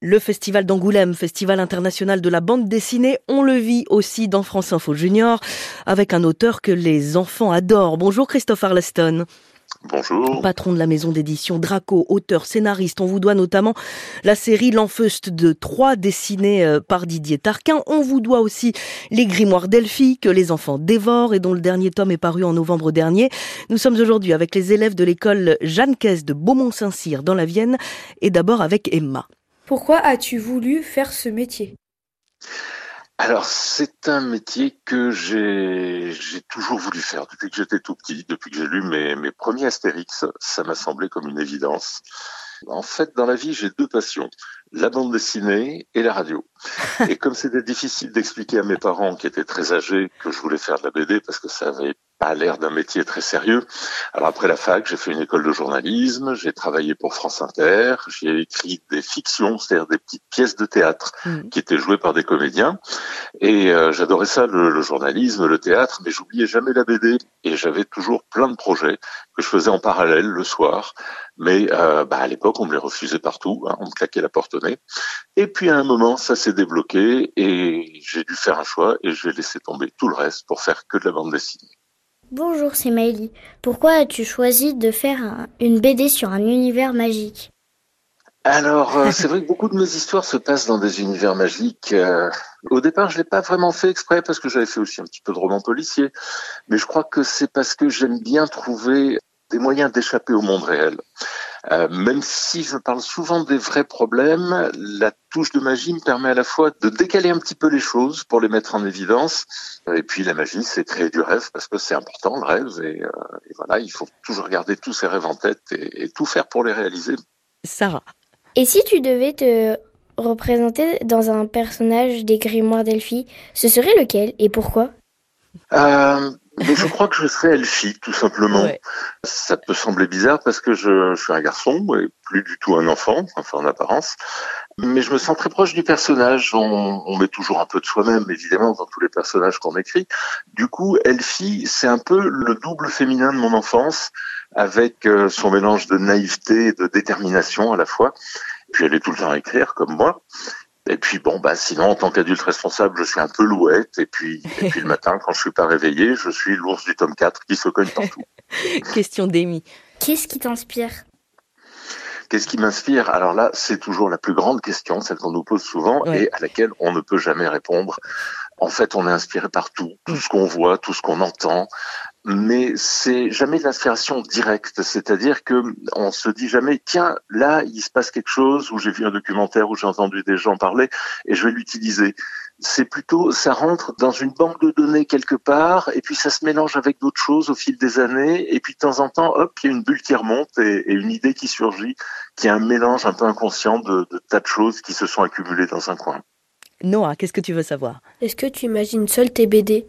Le festival d'Angoulême, festival international de la bande dessinée, on le vit aussi dans France Info Junior avec un auteur que les enfants adorent. Bonjour Christophe Arleston. Bonjour. Patron de la maison d'édition Draco, auteur, scénariste. On vous doit notamment la série L'Enfeuste de trois dessinée euh, par Didier Tarquin. On vous doit aussi les grimoires Delphi que les enfants dévorent et dont le dernier tome est paru en novembre dernier. Nous sommes aujourd'hui avec les élèves de l'école Jeanne Caisse de Beaumont-Saint-Cyr dans la Vienne et d'abord avec Emma. Pourquoi as-tu voulu faire ce métier? Alors, c'est un métier que j'ai toujours voulu faire depuis que j'étais tout petit, depuis que j'ai lu mes, mes premiers Astérix. Ça m'a semblé comme une évidence. En fait, dans la vie, j'ai deux passions la bande dessinée et la radio. Et comme c'était difficile d'expliquer à mes parents qui étaient très âgés que je voulais faire de la BD parce que ça avait pas l'air d'un métier très sérieux. Alors après la fac, j'ai fait une école de journalisme, j'ai travaillé pour France Inter, j'ai écrit des fictions, c'est-à-dire des petites pièces de théâtre mm. qui étaient jouées par des comédiens. Et euh, j'adorais ça, le, le, journalisme, le théâtre, mais j'oubliais jamais la BD. Et j'avais toujours plein de projets que je faisais en parallèle le soir. Mais euh, bah, à l'époque, on me les refusait partout, hein, on me claquait la porte au nez. Et puis à un moment, ça s'est débloqué et j'ai dû faire un choix et j'ai laissé tomber tout le reste pour faire que de la bande dessinée. Bonjour, c'est Maëlie. Pourquoi as-tu choisi de faire une BD sur un univers magique alors, euh, c'est vrai que beaucoup de mes histoires se passent dans des univers magiques. Euh, au départ, je l'ai pas vraiment fait exprès parce que j'avais fait aussi un petit peu de roman policier, mais je crois que c'est parce que j'aime bien trouver des moyens d'échapper au monde réel. Euh, même si je parle souvent des vrais problèmes, la touche de magie me permet à la fois de décaler un petit peu les choses pour les mettre en évidence. Et puis la magie, c'est créer du rêve parce que c'est important le rêve. Et, euh, et, voilà, il faut toujours garder tous ses rêves en tête et, et tout faire pour les réaliser. Sarah. Et si tu devais te représenter dans un personnage des grimoires d'Elphie, ce serait lequel et pourquoi? Euh, mais je crois que je serais Elfie, tout simplement. Ouais. Ça peut sembler bizarre parce que je, je, suis un garçon et plus du tout un enfant, enfin en apparence. Mais je me sens très proche du personnage. On, on met toujours un peu de soi-même, évidemment, dans tous les personnages qu'on écrit. Du coup, Elfie, c'est un peu le double féminin de mon enfance, avec euh, son mélange de naïveté et de détermination à la fois. Puis elle est tout le temps à écrire, comme moi. Et puis bon, bah sinon en tant qu'adulte responsable, je suis un peu louette. Et puis, et puis le matin, quand je suis pas réveillé, je suis l'ours du tome 4 qui se cogne partout. Question d'Amy. Qu'est-ce qui t'inspire? Qu'est-ce qui m'inspire? Alors là, c'est toujours la plus grande question, celle qu'on nous pose souvent ouais. et à laquelle on ne peut jamais répondre. En fait, on est inspiré par tout, tout ce qu'on voit, tout ce qu'on entend, mais c'est jamais de l'inspiration directe. C'est-à-dire que on se dit jamais, tiens, là, il se passe quelque chose, ou j'ai vu un documentaire, ou j'ai entendu des gens parler, et je vais l'utiliser. C'est plutôt, ça rentre dans une banque de données quelque part, et puis ça se mélange avec d'autres choses au fil des années, et puis de temps en temps, hop, il y a une bulle qui remonte et, et une idée qui surgit, qui est un mélange un peu inconscient de, de tas de choses qui se sont accumulées dans un coin. Noah, qu'est-ce que tu veux savoir? Est-ce que tu imagines seul tes BD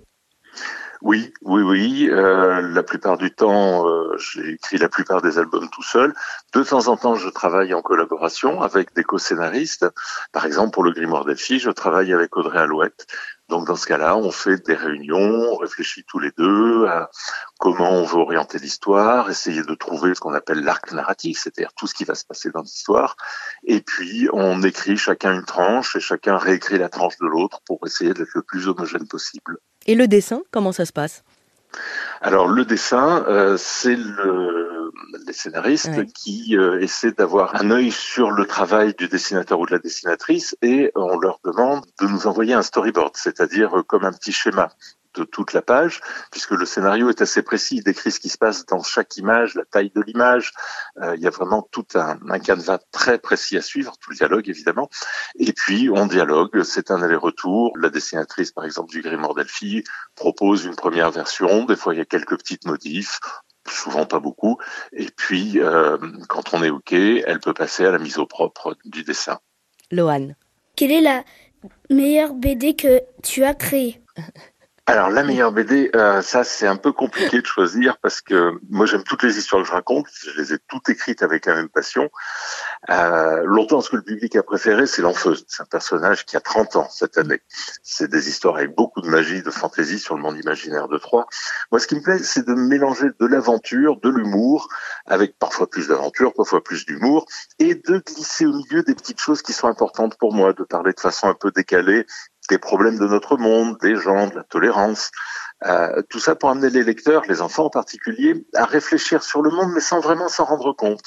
oui, oui, oui. Euh, la plupart du temps, euh, j'ai écrit la plupart des albums tout seul. De temps en temps, je travaille en collaboration avec des co-scénaristes. Par exemple, pour le Grimoire Delphi, je travaille avec Audrey Alouette. Donc dans ce cas-là, on fait des réunions, on réfléchit tous les deux à comment on veut orienter l'histoire, essayer de trouver ce qu'on appelle l'arc narratif, c'est-à-dire tout ce qui va se passer dans l'histoire. Et puis on écrit chacun une tranche et chacun réécrit la tranche de l'autre pour essayer d'être le plus homogène possible. Et le dessin, comment ça se passe? Alors le dessin, euh, c'est le, les scénaristes ouais. qui euh, essaient d'avoir un œil sur le travail du dessinateur ou de la dessinatrice et on leur demande de nous envoyer un storyboard, c'est-à-dire euh, comme un petit schéma de toute la page, puisque le scénario est assez précis, il décrit ce qui se passe dans chaque image, la taille de l'image, euh, il y a vraiment tout un, un canevas très précis à suivre, tout le dialogue évidemment, et puis on dialogue, c'est un aller-retour, la dessinatrice par exemple du Grimoire Delphi propose une première version, des fois il y a quelques petites modifs, souvent pas beaucoup, et puis euh, quand on est OK, elle peut passer à la mise au propre du dessin. Lohan. Quelle est la meilleure BD que tu as créée? alors la meilleure BD, euh, ça c'est un peu compliqué de choisir parce que moi j'aime toutes les histoires que je raconte, je les ai toutes écrites avec la même passion. Euh, longtemps, ce que le public a préféré, c'est l'Enfeuse. C'est un personnage qui a 30 ans cette année. C'est des histoires avec beaucoup de magie, de fantaisie sur le monde imaginaire de Troyes. Moi, ce qui me plaît, c'est de mélanger de l'aventure, de l'humour, avec parfois plus d'aventure, parfois plus d'humour, et de glisser au milieu des petites choses qui sont importantes pour moi, de parler de façon un peu décalée des problèmes de notre monde, des gens, de la tolérance. Euh, tout ça pour amener les lecteurs, les enfants en particulier, à réfléchir sur le monde, mais sans vraiment s'en rendre compte.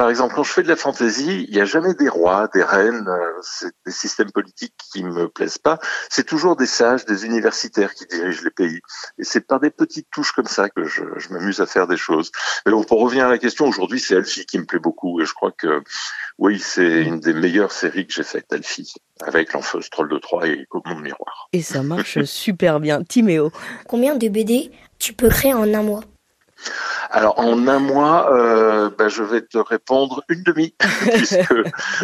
Par exemple, quand je fais de la fantaisie, il n'y a jamais des rois, des reines, euh, c'est des systèmes politiques qui me plaisent pas. C'est toujours des sages, des universitaires qui dirigent les pays. Et c'est par des petites touches comme ça que je, je m'amuse à faire des choses. Mais bon, pour revenir à la question, aujourd'hui, c'est Elfie qui me plaît beaucoup. Et je crois que, oui, c'est une des meilleures séries que j'ai faites, Elfie, avec l'enfeuse Troll de Troyes et Comment de Miroir. Et ça marche super bien. Timéo. Combien de BD tu peux créer en un mois? Alors en un mois, euh, ben, je vais te répondre une demi, puisque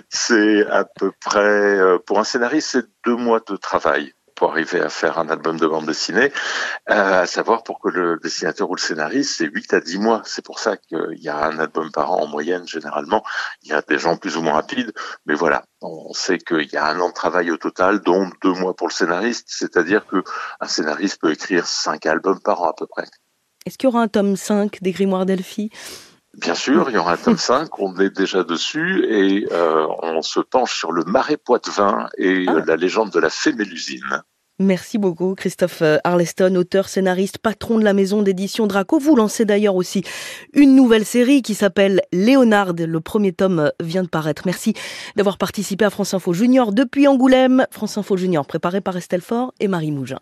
c'est à peu près, euh, pour un scénariste, c'est deux mois de travail pour arriver à faire un album de bande dessinée, euh, à savoir pour que le dessinateur ou le scénariste, c'est 8 à 10 mois. C'est pour ça qu'il y a un album par an en moyenne, généralement. Il y a des gens plus ou moins rapides, mais voilà, on sait qu'il y a un an de travail au total, dont deux mois pour le scénariste, c'est-à-dire que un scénariste peut écrire cinq albums par an à peu près. Est-ce qu'il y aura un tome 5 des Grimoires d'Elphie Bien sûr, il y aura un tome 5, on est déjà dessus et euh, on se penche sur le marais poitevin et ah. la légende de la fée Mélusine. Merci beaucoup Christophe euh, Arleston, auteur, scénariste, patron de la maison d'édition Draco. Vous lancez d'ailleurs aussi une nouvelle série qui s'appelle Léonard. Le premier tome vient de paraître. Merci d'avoir participé à France Info Junior depuis Angoulême. France Info Junior préparé par Estelle Fort et Marie Mougin.